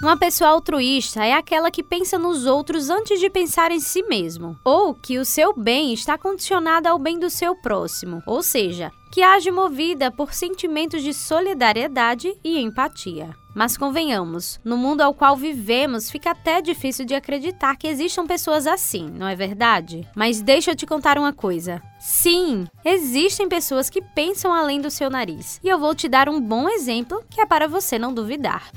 Uma pessoa altruísta é aquela que pensa nos outros antes de pensar em si mesmo, ou que o seu bem está condicionado ao bem do seu próximo, ou seja, que age movida por sentimentos de solidariedade e empatia. Mas convenhamos, no mundo ao qual vivemos, fica até difícil de acreditar que existam pessoas assim, não é verdade? Mas deixa eu te contar uma coisa. Sim, existem pessoas que pensam além do seu nariz. E eu vou te dar um bom exemplo que é para você não duvidar.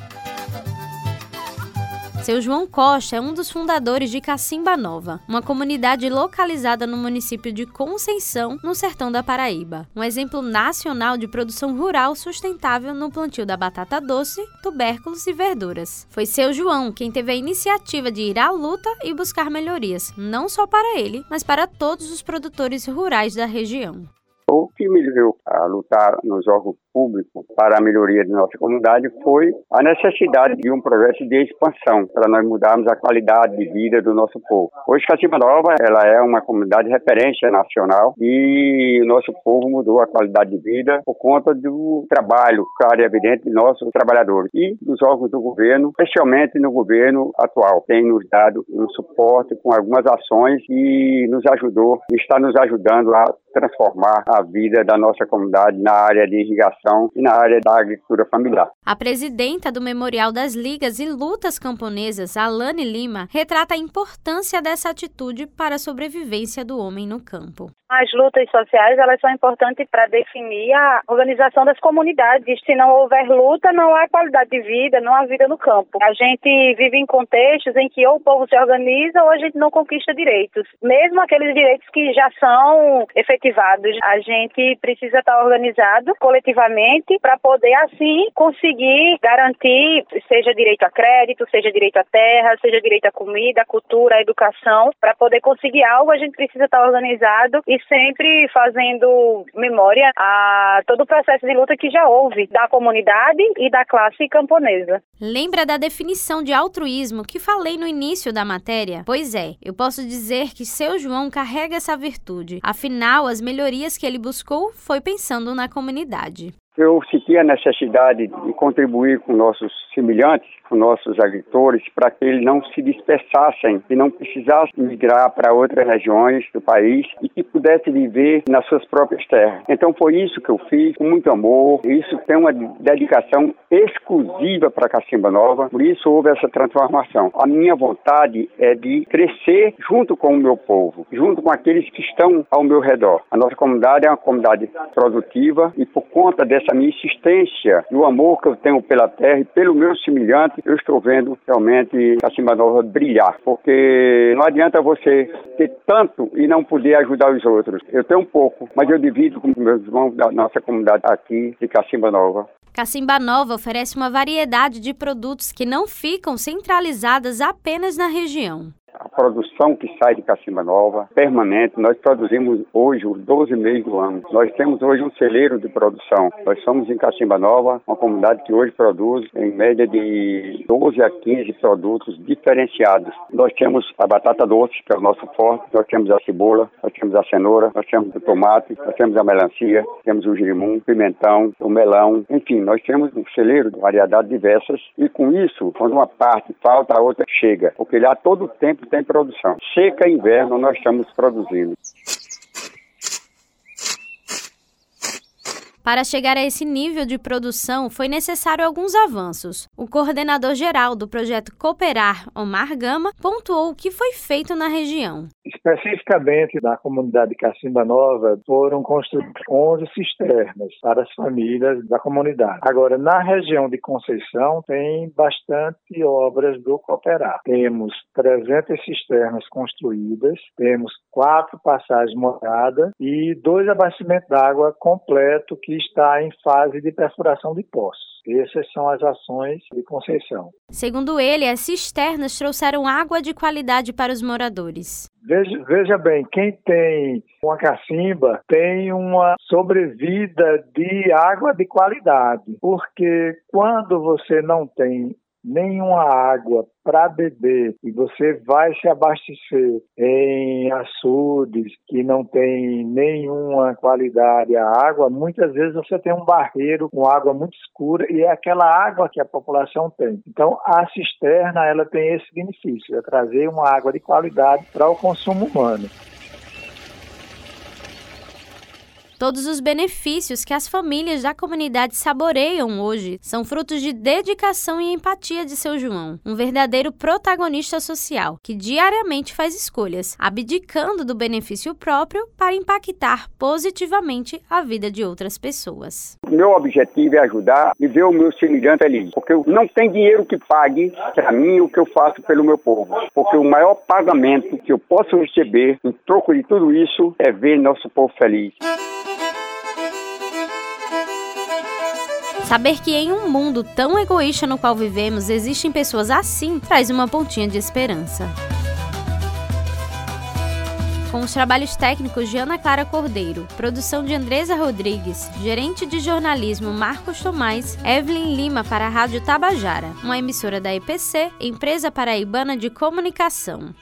Seu João Costa é um dos fundadores de Cacimba Nova, uma comunidade localizada no município de Conceição, no sertão da Paraíba. Um exemplo nacional de produção rural sustentável no plantio da batata doce, tubérculos e verduras. Foi seu João quem teve a iniciativa de ir à luta e buscar melhorias, não só para ele, mas para todos os produtores rurais da região. O que me levou a lutar nos órgãos públicos para a melhoria de nossa comunidade foi a necessidade de um projeto de expansão para nós mudarmos a qualidade de vida do nosso povo. Hoje, Cacimba Nova ela é uma comunidade de referência nacional e o nosso povo mudou a qualidade de vida por conta do trabalho, claro e evidente, de nossos trabalhadores e dos órgãos do governo, especialmente no governo atual. Tem nos dado um suporte com algumas ações e nos ajudou está nos ajudando a transformar a vida da nossa comunidade na área de irrigação e na área da agricultura familiar. A presidenta do Memorial das Ligas e Lutas Camponesas, Alane Lima, retrata a importância dessa atitude para a sobrevivência do homem no campo. As lutas sociais elas são importantes para definir a organização das comunidades. Se não houver luta, não há qualidade de vida, não há vida no campo. A gente vive em contextos em que ou o povo se organiza ou a gente não conquista direitos. Mesmo aqueles direitos que já são efetivados, a gente precisa estar organizado coletivamente para poder assim conseguir garantir seja direito a crédito, seja direito à terra, seja direito à comida, à cultura, à educação. Para poder conseguir algo, a gente precisa estar organizado e sempre fazendo memória a todo o processo de luta que já houve da comunidade e da classe camponesa. Lembra da definição de altruísmo que falei no início da matéria? Pois é, eu posso dizer que seu João carrega essa virtude. Afinal, as melhorias que ele buscou foi pensando na comunidade. Eu senti a necessidade de contribuir com nossos semelhantes, com nossos agricultores, para que eles não se dispersassem e não precisassem migrar para outras regiões do país e que pudessem viver nas suas próprias terras. Então foi isso que eu fiz, com muito amor. Isso tem uma dedicação exclusiva para Cacimba Nova, por isso houve essa transformação. A minha vontade é de crescer junto com o meu povo, junto com aqueles que estão ao meu redor. A nossa comunidade é uma comunidade produtiva e por conta dessa essa minha insistência e o amor que eu tenho pela terra e pelo meu semelhante, eu estou vendo realmente a Cima Nova brilhar. Porque não adianta você ter tanto e não poder ajudar os outros. Eu tenho um pouco, mas eu divido com meus irmãos da nossa comunidade aqui de Cacimba Nova. Cacimba Nova oferece uma variedade de produtos que não ficam centralizadas apenas na região produção que sai de Cacimba Nova, permanente. Nós produzimos hoje os 12 meses do ano. Nós temos hoje um celeiro de produção. Nós somos em Cacimba Nova, uma comunidade que hoje produz em média de 12 a 15 produtos diferenciados. Nós temos a batata doce, que é o nosso forte, nós temos a cebola, nós temos a cenoura, nós temos o tomate, nós temos a melancia, temos o girimum, o pimentão, o melão, enfim, nós temos um celeiro de variedades diversas e com isso, quando uma parte falta, a outra chega, porque lá todo tempo tem produção. Seca e inverno nós estamos produzindo. Para chegar a esse nível de produção, foi necessário alguns avanços. O coordenador geral do projeto Cooperar, Omar Gama, pontuou o que foi feito na região. Especificamente na comunidade Cacimba Nova, foram construídas 11 cisternas para as famílias da comunidade. Agora, na região de Conceição, tem bastante obras do Cooperar. Temos 300 cisternas construídas, temos quatro passagens moradas e dois abastecimentos d'água completo que está em fase de perfuração de poços. Essas são as ações de Conceição. Segundo ele, as cisternas trouxeram água de qualidade para os moradores. Veja, veja bem, quem tem uma cacimba tem uma sobrevida de água de qualidade, porque quando você não tem nenhuma água para beber e você vai se abastecer em açudes que não tem nenhuma qualidade a água, muitas vezes você tem um barreiro com água muito escura e é aquela água que a população tem. Então a cisterna ela tem esse benefício, é trazer uma água de qualidade para o consumo humano. Todos os benefícios que as famílias da comunidade saboreiam hoje são frutos de dedicação e empatia de seu João, um verdadeiro protagonista social que diariamente faz escolhas, abdicando do benefício próprio para impactar positivamente a vida de outras pessoas. Meu objetivo é ajudar e ver o meu semelhante ali, porque não tem dinheiro que pague para mim o que eu faço pelo meu povo, porque o maior pagamento que eu posso receber em troco de tudo isso é ver nosso povo feliz. Saber que em um mundo tão egoísta no qual vivemos existem pessoas assim traz uma pontinha de esperança. Com os trabalhos técnicos de Ana Clara Cordeiro, produção de Andresa Rodrigues, gerente de jornalismo Marcos Tomás, Evelyn Lima para a Rádio Tabajara, uma emissora da EPC, Empresa Paraibana de Comunicação.